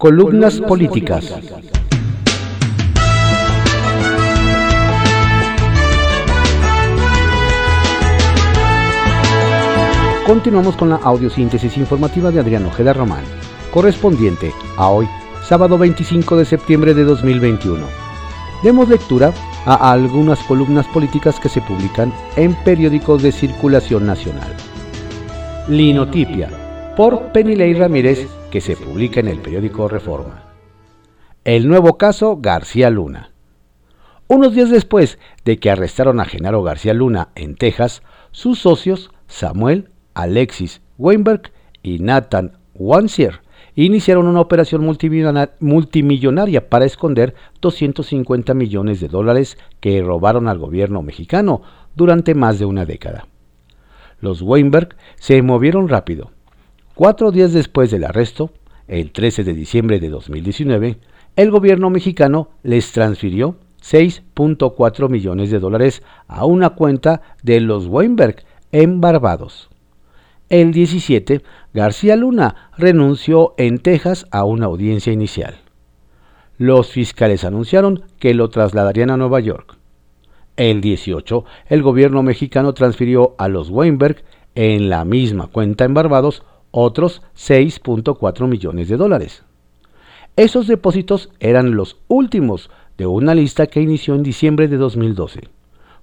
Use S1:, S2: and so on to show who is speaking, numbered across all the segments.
S1: Columnas políticas. Continuamos con la audiosíntesis informativa de Adrián Ojeda Román, correspondiente a hoy, sábado 25 de septiembre de 2021. Demos lectura a algunas columnas políticas que se publican en periódicos de circulación nacional. Linotipia, por Penilei Ramírez, que se publica en el periódico Reforma. El nuevo caso García Luna. Unos días después de que arrestaron a Genaro García Luna en Texas, sus socios Samuel, Alexis Weinberg y Nathan Wansier iniciaron una operación multimillonaria para esconder 250 millones de dólares que robaron al gobierno mexicano durante más de una década. Los Weinberg se movieron rápido. Cuatro días después del arresto, el 13 de diciembre de 2019, el gobierno mexicano les transfirió 6.4 millones de dólares a una cuenta de los Weinberg en Barbados. El 17, García Luna renunció en Texas a una audiencia inicial. Los fiscales anunciaron que lo trasladarían a Nueva York. El 18, el gobierno mexicano transfirió a los Weinberg en la misma cuenta en Barbados otros 6.4 millones de dólares. Esos depósitos eran los últimos de una lista que inició en diciembre de 2012,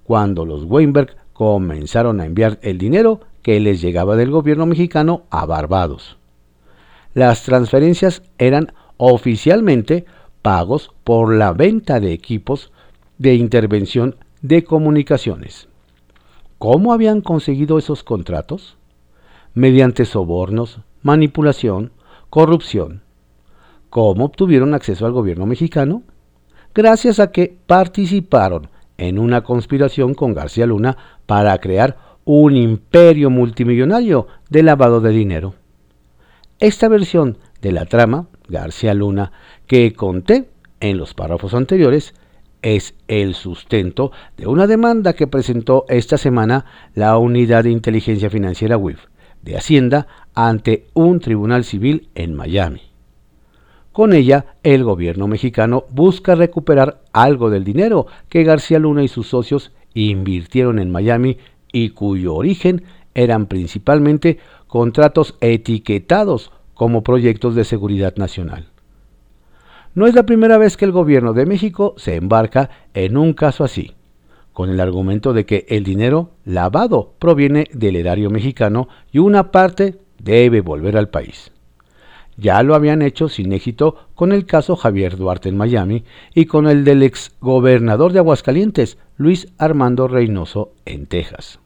S1: cuando los Weinberg comenzaron a enviar el dinero que les llegaba del gobierno mexicano a Barbados. Las transferencias eran oficialmente pagos por la venta de equipos de intervención de comunicaciones. ¿Cómo habían conseguido esos contratos? Mediante sobornos, manipulación, corrupción. ¿Cómo obtuvieron acceso al gobierno mexicano? Gracias a que participaron en una conspiración con García Luna para crear un imperio multimillonario de lavado de dinero. Esta versión de la trama, García Luna, que conté en los párrafos anteriores, es el sustento de una demanda que presentó esta semana la Unidad de Inteligencia Financiera WIF de Hacienda ante un tribunal civil en Miami. Con ella, el gobierno mexicano busca recuperar algo del dinero que García Luna y sus socios invirtieron en Miami y cuyo origen eran principalmente contratos etiquetados como proyectos de seguridad nacional. No es la primera vez que el gobierno de México se embarca en un caso así, con el argumento de que el dinero lavado proviene del erario mexicano y una parte debe volver al país. Ya lo habían hecho sin éxito con el caso Javier Duarte en Miami y con el del ex gobernador de Aguascalientes, Luis Armando Reynoso, en Texas.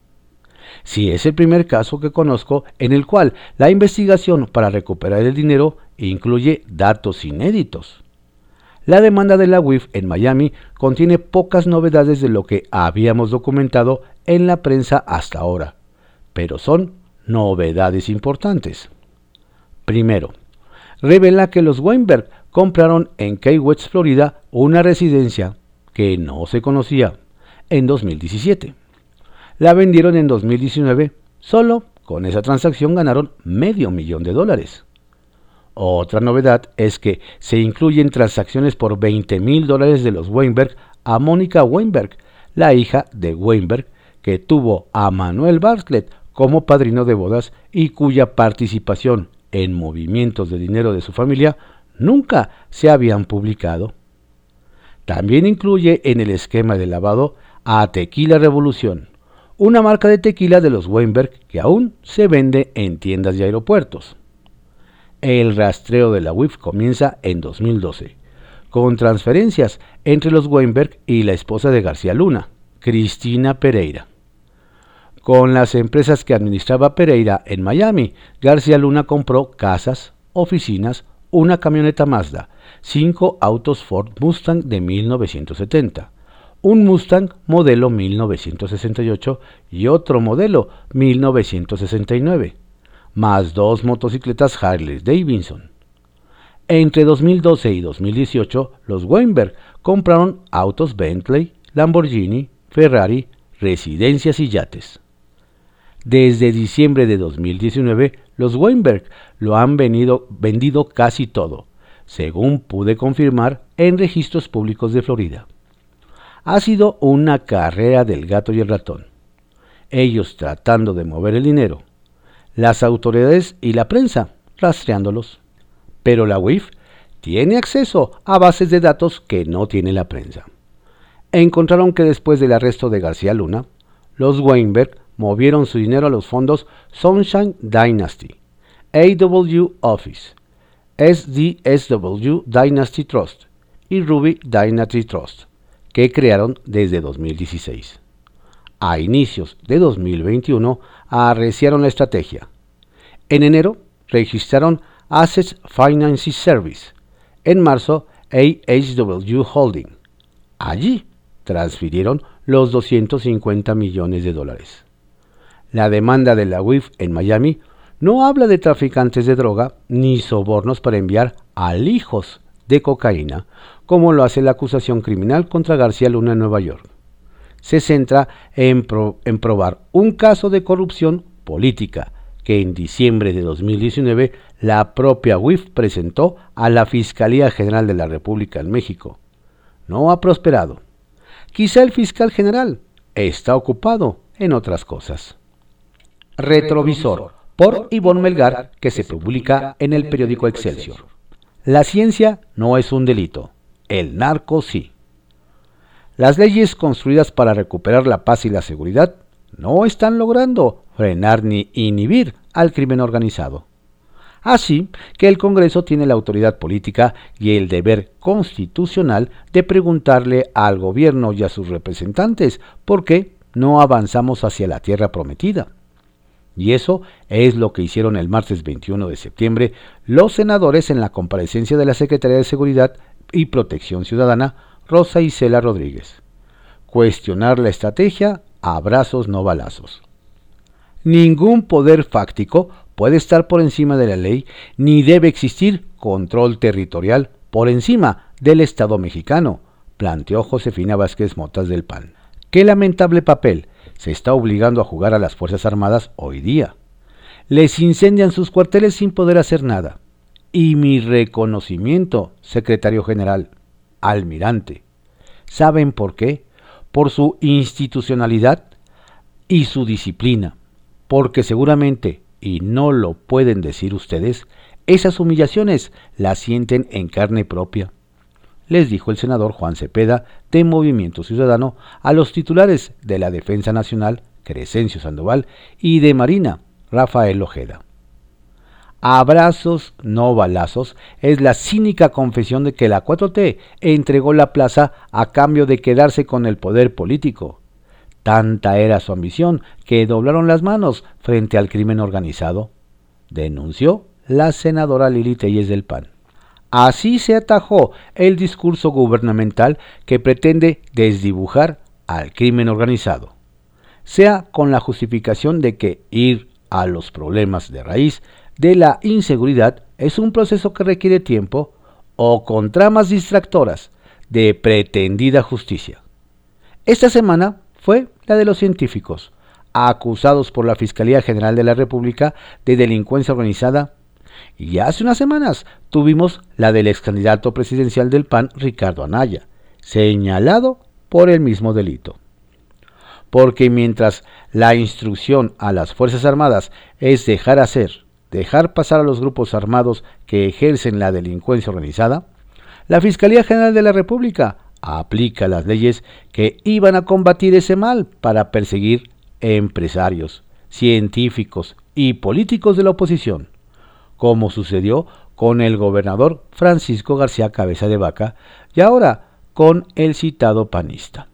S1: Si es el primer caso que conozco en el cual la investigación para recuperar el dinero incluye datos inéditos. La demanda de la WIF en Miami contiene pocas novedades de lo que habíamos documentado en la prensa hasta ahora, pero son novedades importantes. Primero, revela que los Weinberg compraron en Key West, Florida, una residencia que no se conocía en 2017. La vendieron en 2019. Solo con esa transacción ganaron medio millón de dólares. Otra novedad es que se incluyen transacciones por 20 mil dólares de los Weinberg a Mónica Weinberg, la hija de Weinberg, que tuvo a Manuel Bartlett como padrino de bodas y cuya participación en movimientos de dinero de su familia nunca se habían publicado. También incluye en el esquema de lavado a Tequila Revolución, una marca de tequila de los Weinberg que aún se vende en tiendas y aeropuertos. El rastreo de la WIF comienza en 2012, con transferencias entre los Weinberg y la esposa de García Luna, Cristina Pereira. Con las empresas que administraba Pereira en Miami, García Luna compró casas, oficinas, una camioneta Mazda, cinco autos Ford Mustang de 1970, un Mustang modelo 1968 y otro modelo 1969, más dos motocicletas Harley Davidson. Entre 2012 y 2018, los Weinberg compraron autos Bentley, Lamborghini, Ferrari, residencias y yates. Desde diciembre de 2019, los Weinberg lo han vendido casi todo, según pude confirmar en registros públicos de Florida. Ha sido una carrera del gato y el ratón. Ellos tratando de mover el dinero, las autoridades y la prensa rastreándolos. Pero la UIF tiene acceso a bases de datos que no tiene la prensa. Encontraron que después del arresto de García Luna, los Weinberg movieron su dinero a los fondos Sunshine Dynasty, AW Office, SDSW Dynasty Trust y Ruby Dynasty Trust, que crearon desde 2016. A inicios de 2021 arreciaron la estrategia. En enero registraron Assets Finance Service. En marzo, AHW Holding. Allí transfirieron los 250 millones de dólares. La demanda de la UIF en Miami no habla de traficantes de droga ni sobornos para enviar alijos de cocaína, como lo hace la acusación criminal contra García Luna en Nueva York. Se centra en, probar un caso de corrupción política que en diciembre de 2019 la propia UIF presentó a la Fiscalía General de la República en México. No ha prosperado. Quizá el fiscal general está ocupado en otras cosas. Retrovisor por Ivonne Melgar, que se publica en el periódico Excelsior. La ciencia no es un delito, el narco sí. Las leyes construidas para recuperar la paz y la seguridad no están logrando frenar ni inhibir al crimen organizado. Así que el Congreso tiene la autoridad política y el deber constitucional de preguntarle al gobierno y a sus representantes por qué no avanzamos hacia la tierra prometida. Y eso es lo que hicieron el martes 21 de septiembre los senadores en la comparecencia de la Secretaría de Seguridad y Protección Ciudadana, Rosa Isela Rodríguez. Cuestionar la estrategia, abrazos no balazos. Ningún poder fáctico puede estar por encima de la ley, ni debe existir control territorial por encima del Estado mexicano, planteó Josefina Vázquez Motas del PAN. Qué lamentable papel se está obligando a jugar a las Fuerzas Armadas hoy día. Les incendian sus cuarteles sin poder hacer nada. Y mi reconocimiento, secretario general, almirante. ¿Saben por qué? Por su institucionalidad y su disciplina. Porque seguramente, y no lo pueden decir ustedes, esas humillaciones las sienten en carne propia les dijo el senador Juan Cepeda de Movimiento Ciudadano a los titulares de la Defensa Nacional, Crescencio Sandoval, y de Marina, Rafael Ojeda. Abrazos, no balazos, es la cínica confesión de que la 4T entregó la plaza a cambio de quedarse con el poder político. Tanta era su ambición que doblaron las manos frente al crimen organizado, denunció la senadora Lili Telles del PAN. Así se atajó el discurso gubernamental que pretende desdibujar al crimen organizado, sea con la justificación de que ir a los problemas de raíz de la inseguridad es un proceso que requiere tiempo o con tramas distractoras de pretendida justicia. Esta semana fue la de los científicos, acusados por la Fiscalía General de la República de delincuencia organizada y hace unas semanas tuvimos la del ex candidato presidencial del PAN, Ricardo Anaya, señalado por el mismo delito. Porque mientras la instrucción a las Fuerzas Armadas es dejar hacer, dejar pasar a los grupos armados que ejercen la delincuencia organizada, la Fiscalía General de la República aplica las leyes que iban a combatir ese mal para perseguir empresarios, científicos y políticos de la oposición como sucedió con el gobernador Francisco García Cabeza de Vaca y ahora con el citado panista.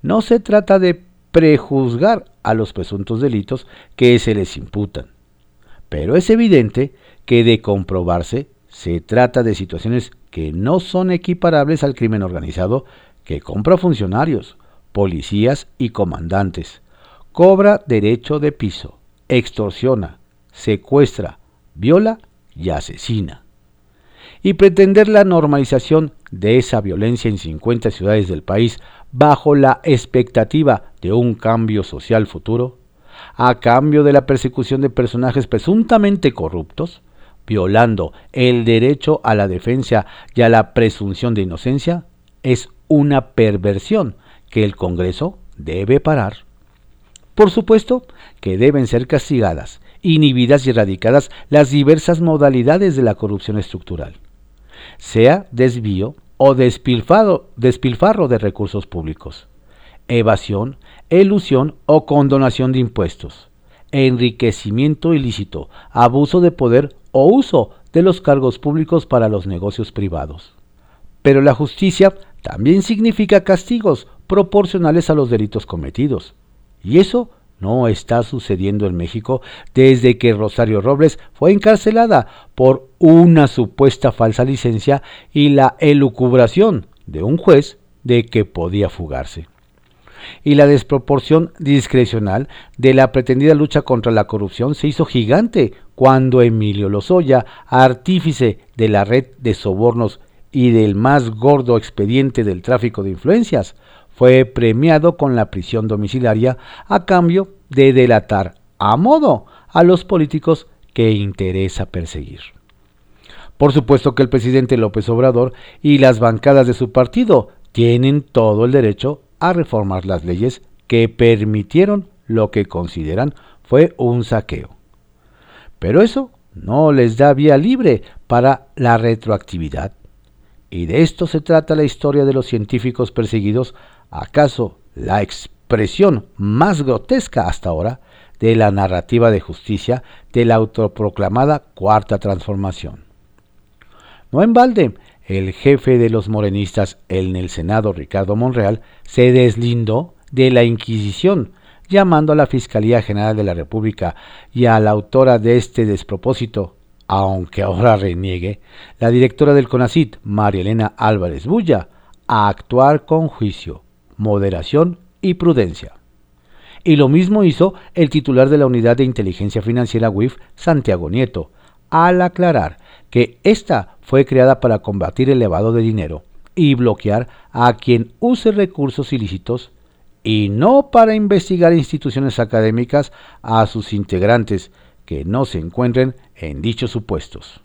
S1: No se trata de prejuzgar a los presuntos delitos que se les imputan, pero es evidente que de comprobarse se trata de situaciones que no son equiparables al crimen organizado que compra funcionarios, policías y comandantes, cobra derecho de piso, extorsiona, secuestra, viola y asesina. Y pretender la normalización de esa violencia en 50 ciudades del país bajo la expectativa de un cambio social futuro, a cambio de la persecución de personajes presuntamente corruptos, violando el derecho a la defensa y a la presunción de inocencia, es una perversión que el Congreso debe parar. Por supuesto que deben ser castigadas, inhibidas y erradicadas las diversas modalidades de la corrupción estructural, sea desvío o despilfarro de recursos públicos, evasión, elusión o condonación de impuestos, enriquecimiento ilícito, abuso de poder o uso de los cargos públicos para los negocios privados. Pero la justicia también significa castigos proporcionales a los delitos cometidos. Y eso no está sucediendo en México desde que Rosario Robles fue encarcelada por una supuesta falsa licencia y la elucubración de un juez de que podía fugarse. Y la desproporción discrecional de la pretendida lucha contra la corrupción se hizo gigante cuando Emilio Lozoya, artífice de la red de sobornos y del más gordo expediente del tráfico de influencias, fue premiado con la prisión domiciliaria a cambio de delatar a modo a los políticos que interesa perseguir. Por supuesto que el presidente López Obrador y las bancadas de su partido tienen todo el derecho a reformar las leyes que permitieron lo que consideran fue un saqueo. Pero eso no les da vía libre para la retroactividad. Y de esto se trata la historia de los científicos perseguidos, acaso la expresión más grotesca hasta ahora de la narrativa de justicia de la autoproclamada Cuarta Transformación. No en balde, el jefe de los morenistas en el Senado, Ricardo Monreal, se deslindó de la Inquisición, llamando a la Fiscalía General de la República y a la autora de este despropósito, aunque ahora reniegue, la directora del CONACIT, María Elena Álvarez Bulla, a actuar con juicio, moderación y prudencia. Y lo mismo hizo el titular de la Unidad de Inteligencia Financiera WIF, Santiago Nieto, al aclarar que ésta fue creada para combatir el lavado de dinero y bloquear a quien use recursos ilícitos y no para investigar instituciones académicas a sus integrantes que no se encuentren en dichos supuestos.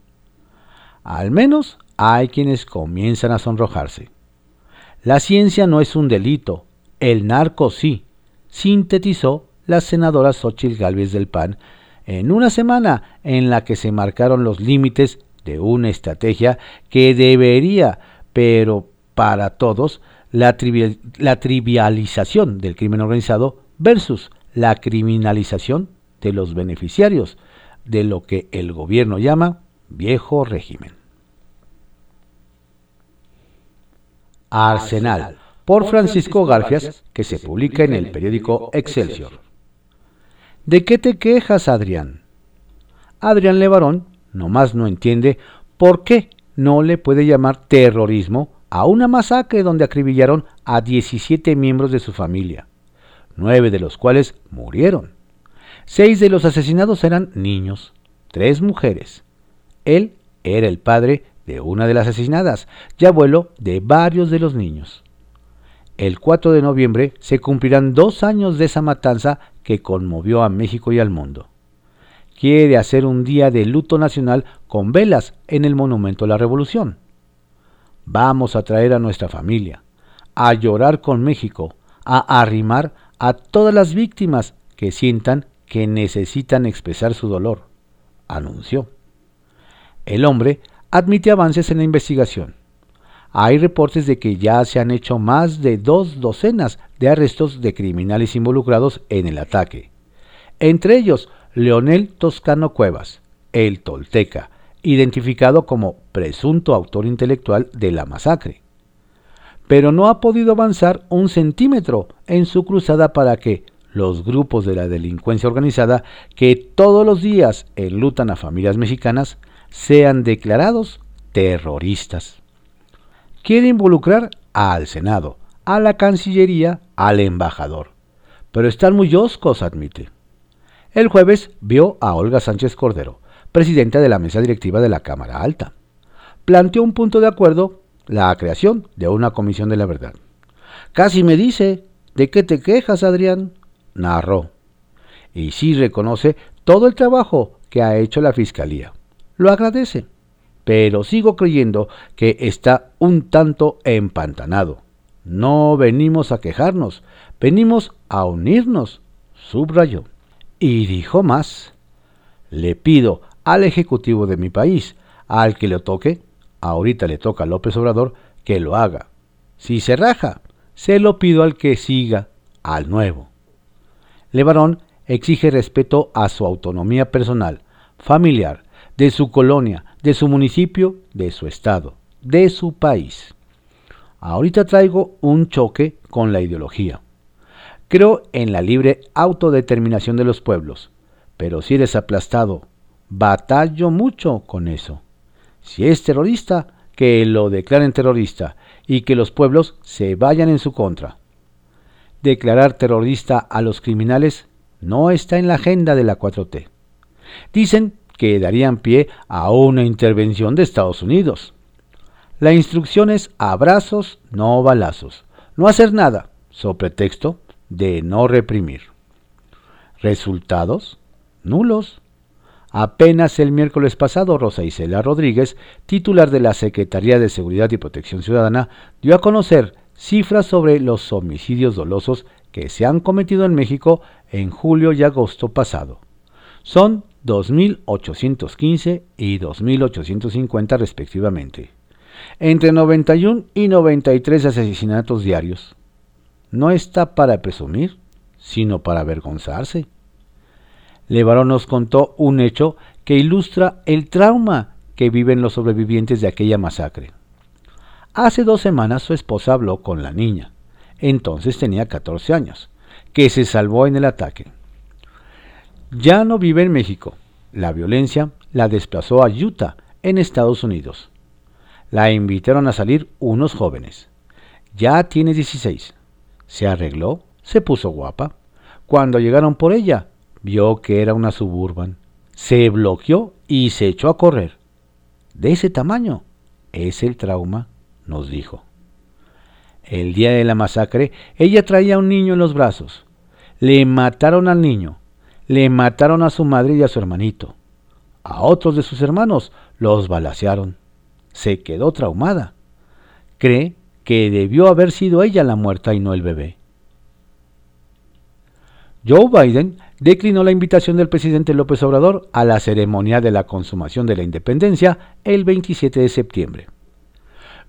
S1: Al menos hay quienes comienzan a sonrojarse. La ciencia no es un delito, el narco sí, sintetizó la senadora Xochitl Gálvez del PAN en una semana en la que se marcaron los límites de una estrategia que debería, pero para todos, la, la trivialización del crimen organizado versus la criminalización de los beneficiarios de lo que el gobierno llama viejo régimen. Arsenal, por Francisco Garfias, que se publica en el periódico Excelsior. ¿De qué te quejas, Adrián? Adrián Levarón nomás no entiende por qué no le puede llamar terrorismo a una masacre donde acribillaron a 17 miembros de su familia, nueve de los cuales murieron. Seis de los asesinados eran niños, tres mujeres. Él era el padre de una de las asesinadas y abuelo de varios de los niños. El 4 de noviembre se cumplirán dos años de esa matanza que conmovió a México y al mundo. Quiere hacer un día de luto nacional con velas en el Monumento a la Revolución. Vamos a traer a nuestra familia, a llorar con México, a arrimar a todas las víctimas que sientan que necesitan expresar su dolor, anunció. El hombre admite avances en la investigación. Hay reportes de que ya se han hecho más de dos docenas de arrestos de criminales involucrados en el ataque. Entre ellos, Leonel Toscano Cuevas, el Tolteca, identificado como presunto autor intelectual de la masacre. Pero no ha podido avanzar un centímetro en su cruzada para que, los grupos de la delincuencia organizada que todos los días enlutan a familias mexicanas sean declarados terroristas. Quiere involucrar al Senado, a la Cancillería, al embajador. Pero están muy oscos, admite. El jueves vio a Olga Sánchez Cordero, presidenta de la mesa directiva de la Cámara Alta. Planteó un punto de acuerdo, la creación de una comisión de la verdad. Casi me dice, ¿de qué te quejas, Adrián? narró. Y sí reconoce todo el trabajo que ha hecho la Fiscalía. lo agradece, pero sigo creyendo que está un tanto empantanado. No venimos a quejarnos, venimos a unirnos, subrayó. Y dijo más, le pido al Ejecutivo de mi país, al que le toque, ahorita le toca a López Obrador, que lo haga. Si se raja, se lo pido al que siga, al nuevo. Levarón exige respeto a su autonomía personal, familiar, de su colonia, de su municipio, de su estado, de su país. Ahorita traigo un choque con la ideología. Creo en la libre autodeterminación de los pueblos, pero si eres aplastado, batallo mucho con eso. Si es terrorista, que lo declaren terrorista y que los pueblos se vayan en su contra. Declarar terrorista a los criminales no está en la agenda de la 4T. Dicen que darían pie a una intervención de Estados Unidos. La instrucción es abrazos, no balazos. No hacer nada, sobre pretexto de no reprimir. Resultados nulos. Apenas el miércoles pasado, Rosa Isela Rodríguez, titular de la Secretaría de Seguridad y Protección Ciudadana, dio a conocer cifras sobre los homicidios dolosos que se han cometido en México en julio y agosto pasado. Son 2.815 y 2.850 respectivamente. Entre 91 y 93 asesinatos diarios. No está para presumir, sino para avergonzarse. Levarón nos contó un hecho que ilustra el trauma que viven los sobrevivientes de aquella masacre. Hace dos semanas su esposa habló con la niña, entonces tenía 14 años, que se salvó en el ataque. Ya no vive en México. La violencia la desplazó a Utah, en Estados Unidos. La invitaron a salir unos jóvenes. Ya tiene 16. Se arregló, se puso guapa. Cuando llegaron por ella, vio que era una suburban, se bloqueó y se echó a correr. De ese tamaño es el trauma, nos dijo. El día de la masacre, ella traía a un niño en los brazos. Le mataron al niño, le mataron a su madre y a su hermanito. A otros de sus hermanos los balacearon. Se quedó traumada. Cree que debió haber sido ella la muerta y no el bebé. Joe Biden declinó la invitación del presidente López Obrador a la ceremonia de la consumación de la independencia el 27 de septiembre.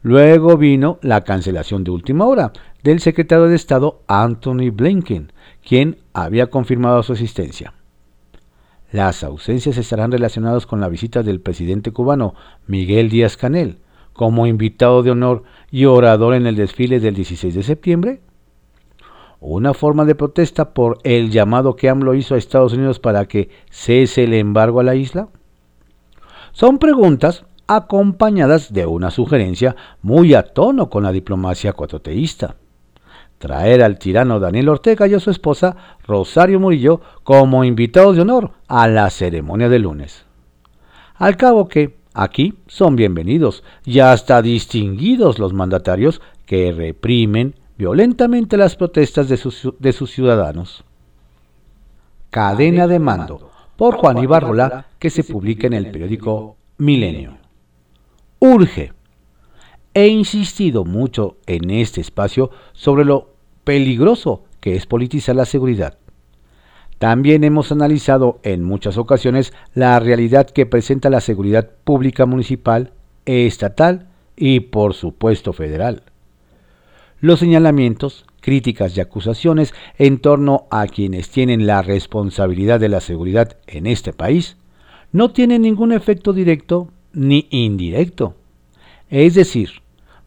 S1: Luego vino la cancelación de última hora del secretario de Estado Anthony Blinken, quien había confirmado su asistencia. Las ausencias estarán relacionadas con la visita del presidente cubano Miguel Díaz Canel como invitado de honor y orador en el desfile del 16 de septiembre una forma de protesta por el llamado que AMLO hizo a Estados Unidos para que cese el embargo a la isla? Son preguntas acompañadas de una sugerencia muy a tono con la diplomacia cuatroteísta. Traer al tirano Daniel Ortega y a su esposa Rosario Murillo como invitados de honor a la ceremonia de lunes. Al cabo que aquí son bienvenidos y hasta distinguidos los mandatarios que reprimen violentamente las protestas de sus, de sus ciudadanos. Cadena de mando por Juan Ibarrola que se publica en el periódico Milenio. Urge. He insistido mucho en este espacio sobre lo peligroso que es politizar la seguridad. También hemos analizado en muchas ocasiones la realidad que presenta la seguridad pública municipal, estatal y por supuesto federal los señalamientos, críticas y acusaciones en torno a quienes tienen la responsabilidad de la seguridad en este país no tienen ningún efecto directo ni indirecto. Es decir,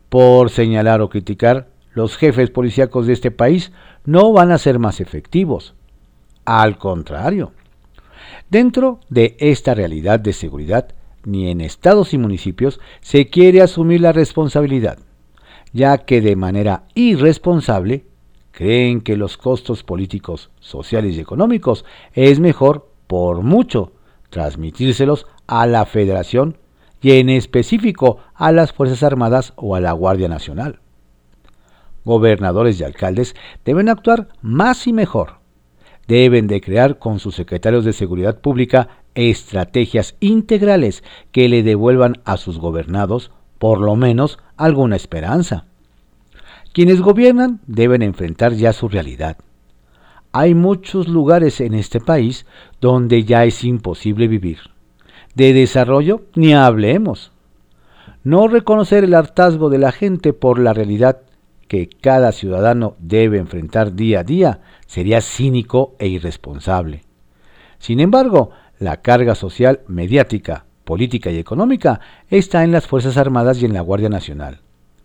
S1: por señalar o criticar, los jefes policíacos de este país no van a ser más efectivos. Al contrario, dentro de esta realidad de seguridad, ni en estados y municipios se quiere asumir la responsabilidad ya que de manera irresponsable creen que los costos políticos, sociales y económicos es mejor, por mucho, transmitírselos a la Federación y en específico a las Fuerzas Armadas o a la Guardia Nacional. Gobernadores y alcaldes deben actuar más y mejor. Deben de crear con sus secretarios de Seguridad Pública estrategias integrales que le devuelvan a sus gobernados por lo menos alguna esperanza. Quienes gobiernan deben enfrentar ya su realidad. Hay muchos lugares en este país donde ya es imposible vivir. De desarrollo ni hablemos. No reconocer el hartazgo de la gente por la realidad que cada ciudadano debe enfrentar día a día sería cínico e irresponsable. Sin embargo, la carga social, mediática, política y económica está en las Fuerzas Armadas y en la Guardia Nacional.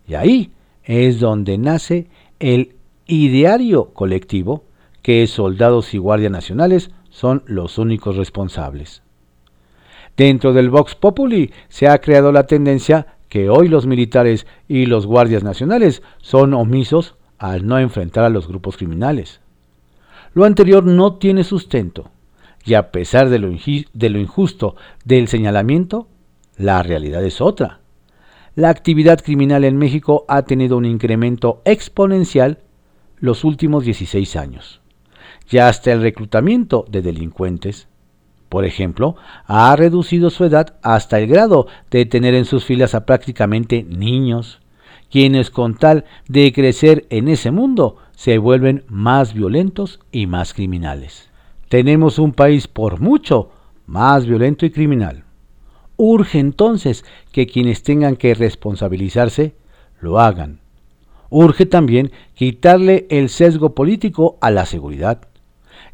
S1: Y ahí es donde nace el ideario colectivo que soldados y guardias nacionales son los únicos responsables. Dentro del Vox Populi se ha creado la tendencia que hoy los militares y los guardias nacionales son omisos al no enfrentar a los grupos criminales. Lo anterior no tiene sustento, y a pesar de lo, de lo injusto del señalamiento, la realidad es otra la actividad criminal en México ha tenido un incremento exponencial los últimos 16 años. Ya hasta el reclutamiento de delincuentes, por ejemplo, ha reducido su edad hasta el grado de tener en sus filas a prácticamente niños, quienes con tal de crecer en ese mundo se vuelven más violentos y más criminales. Tenemos un país por mucho más violento y criminal. Urge entonces que quienes tengan que responsabilizarse lo hagan. Urge también quitarle el sesgo político a la seguridad,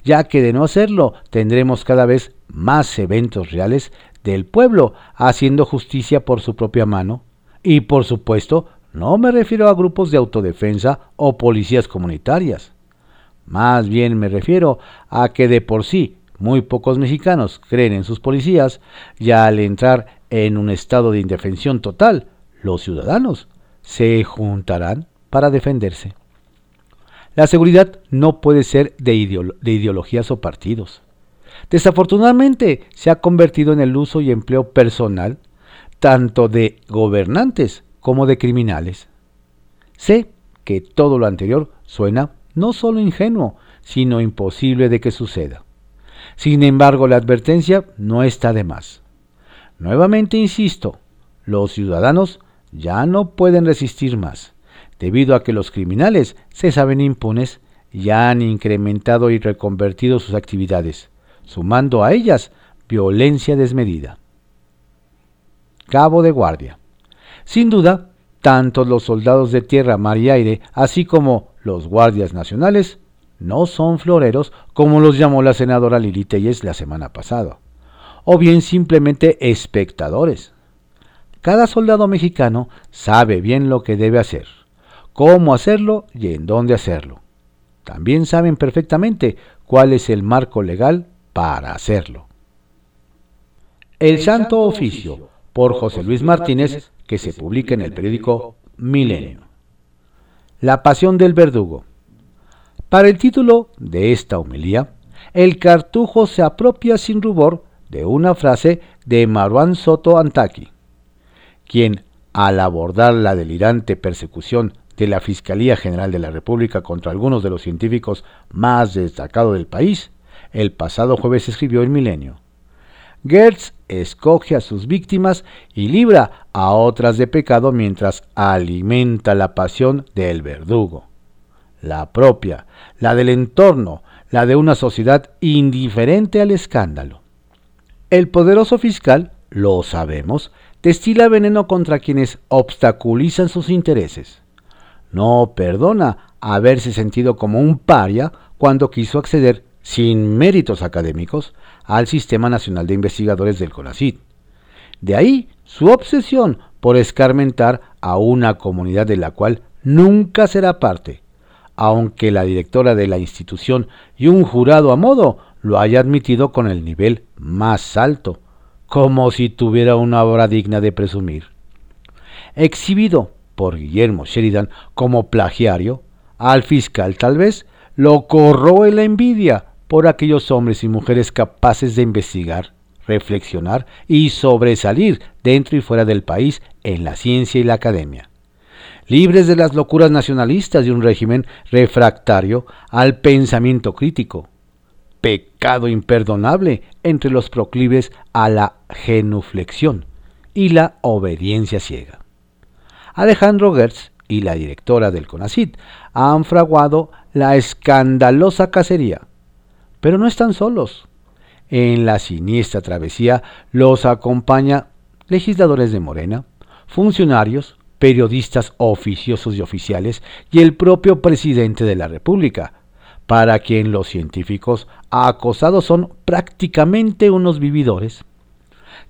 S1: ya que de no hacerlo tendremos cada vez más eventos reales del pueblo haciendo justicia por su propia mano y por supuesto no me refiero a grupos de autodefensa o policías comunitarias. Más bien me refiero a que de por sí muy pocos mexicanos creen en sus policías, ya al entrar en un estado de indefensión total, los ciudadanos se juntarán para defenderse. La seguridad no puede ser de, ideologías o partidos. Desafortunadamente se ha convertido en el uso y empleo personal tanto de gobernantes como de criminales. Sé que todo lo anterior suena no solo ingenuo, sino imposible de que suceda. Sin embargo, la advertencia no está de más. Nuevamente insisto, los ciudadanos ya no pueden resistir más, debido a que los criminales se saben impunes y han incrementado y reconvertido sus actividades, sumando a ellas violencia desmedida. Cabo de guardia. Sin duda, tanto los soldados de tierra, mar y aire, así como los guardias nacionales, no son floreros como los llamó la senadora Lili Telles la semana pasada, o bien simplemente espectadores. Cada soldado mexicano sabe bien lo que debe hacer, cómo hacerlo y en dónde hacerlo. También saben perfectamente cuál es el marco legal para hacerlo. El Santo Oficio, por José Luis Martínez, que se publica en el periódico Milenio. La pasión del verdugo. Para el título de esta homilía, el cartujo se apropia sin rubor de una frase de Marwan Soto Antaki, quien, al abordar la delirante persecución de la Fiscalía General de la República contra algunos de los científicos más destacados del país, el pasado jueves escribió el Milenio. Gertz escoge a sus víctimas y libra a otras de pecado mientras alimenta la pasión del verdugo la propia, la del entorno, la de una sociedad indiferente al escándalo. El poderoso fiscal, lo sabemos, destila veneno contra quienes obstaculizan sus intereses. No perdona haberse sentido como un paria cuando quiso acceder, sin méritos académicos, al Sistema Nacional de Investigadores del CONACYT. De ahí su obsesión por escarmentar a una comunidad de la cual nunca será parte, aunque la directora de la institución y un jurado a modo lo haya admitido con el nivel más alto, como si tuviera una obra digna de presumir. Exhibido por Guillermo Sheridan como plagiario, al fiscal tal vez lo corroe la envidia por aquellos hombres y mujeres capaces de investigar, reflexionar y sobresalir dentro y fuera del país en la ciencia y la academia libres de las locuras nacionalistas de un régimen refractario al pensamiento crítico. pecado imperdonable entre los proclives a la genuflexión y la obediencia ciega. Alejandro Gertz y la directora del CONACIT han fraguado la escandalosa cacería, pero no están solos. En la siniestra travesía los acompaña legisladores de Morena, funcionarios, periodistas oficiosos y oficiales y el propio presidente de la República, para quien los científicos acosados son prácticamente unos vividores.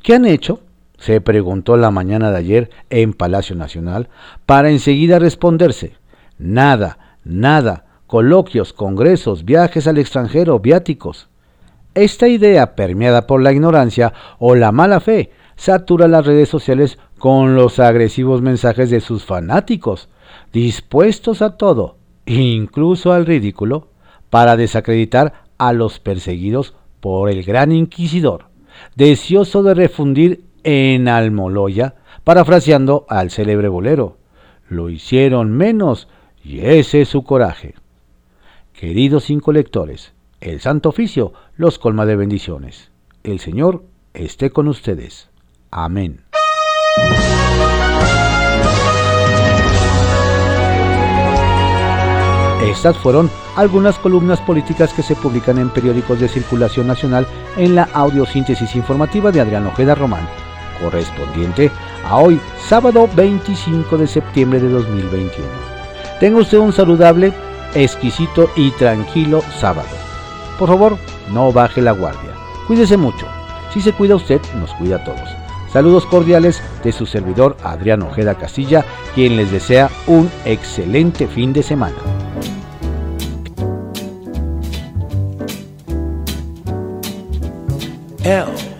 S1: ¿Qué han hecho? Se preguntó la mañana de ayer en Palacio Nacional, para enseguida responderse. Nada, nada, coloquios, congresos, viajes al extranjero, viáticos. Esta idea, permeada por la ignorancia o la mala fe, satura las redes sociales con los agresivos mensajes de sus fanáticos, dispuestos a todo, incluso al ridículo, para desacreditar a los perseguidos por el gran inquisidor, deseoso de refundir en Almoloya, parafraseando al célebre bolero. Lo hicieron menos y ese es su coraje. Queridos cinco lectores, el Santo Oficio los colma de bendiciones. El Señor esté con ustedes. Amén. Estas fueron algunas columnas políticas que se publican en periódicos de circulación nacional en la audiosíntesis informativa de Adrián Ojeda Román, correspondiente a hoy, sábado 25 de septiembre de 2021. Tenga usted un saludable, exquisito y tranquilo sábado. Por favor, no baje la guardia. Cuídese mucho. Si se cuida usted, nos cuida a todos. Saludos cordiales de su servidor Adrián Ojeda Castilla, quien les desea un excelente fin de semana.
S2: L